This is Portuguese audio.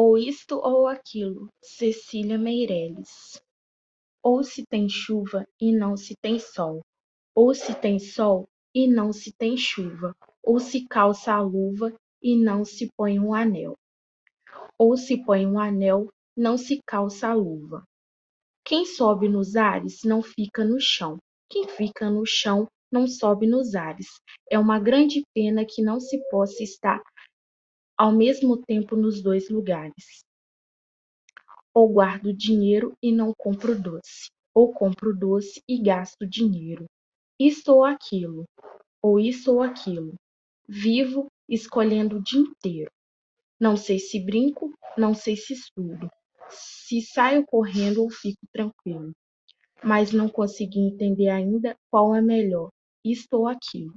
Ou isto ou aquilo, Cecília Meirelles. Ou se tem chuva e não se tem sol, ou se tem sol e não se tem chuva, ou se calça a luva e não se põe um anel, ou se põe um anel, não se calça a luva. Quem sobe nos ares não fica no chão, quem fica no chão não sobe nos ares. É uma grande pena que não se possa estar ao mesmo tempo nos dois lugares. Ou guardo dinheiro e não compro doce, ou compro doce e gasto dinheiro. Isto ou aquilo, ou isso ou aquilo. Vivo escolhendo o dia inteiro. Não sei se brinco, não sei se estudo, se saio correndo ou fico tranquilo. Mas não consegui entender ainda qual é melhor, isto ou aquilo.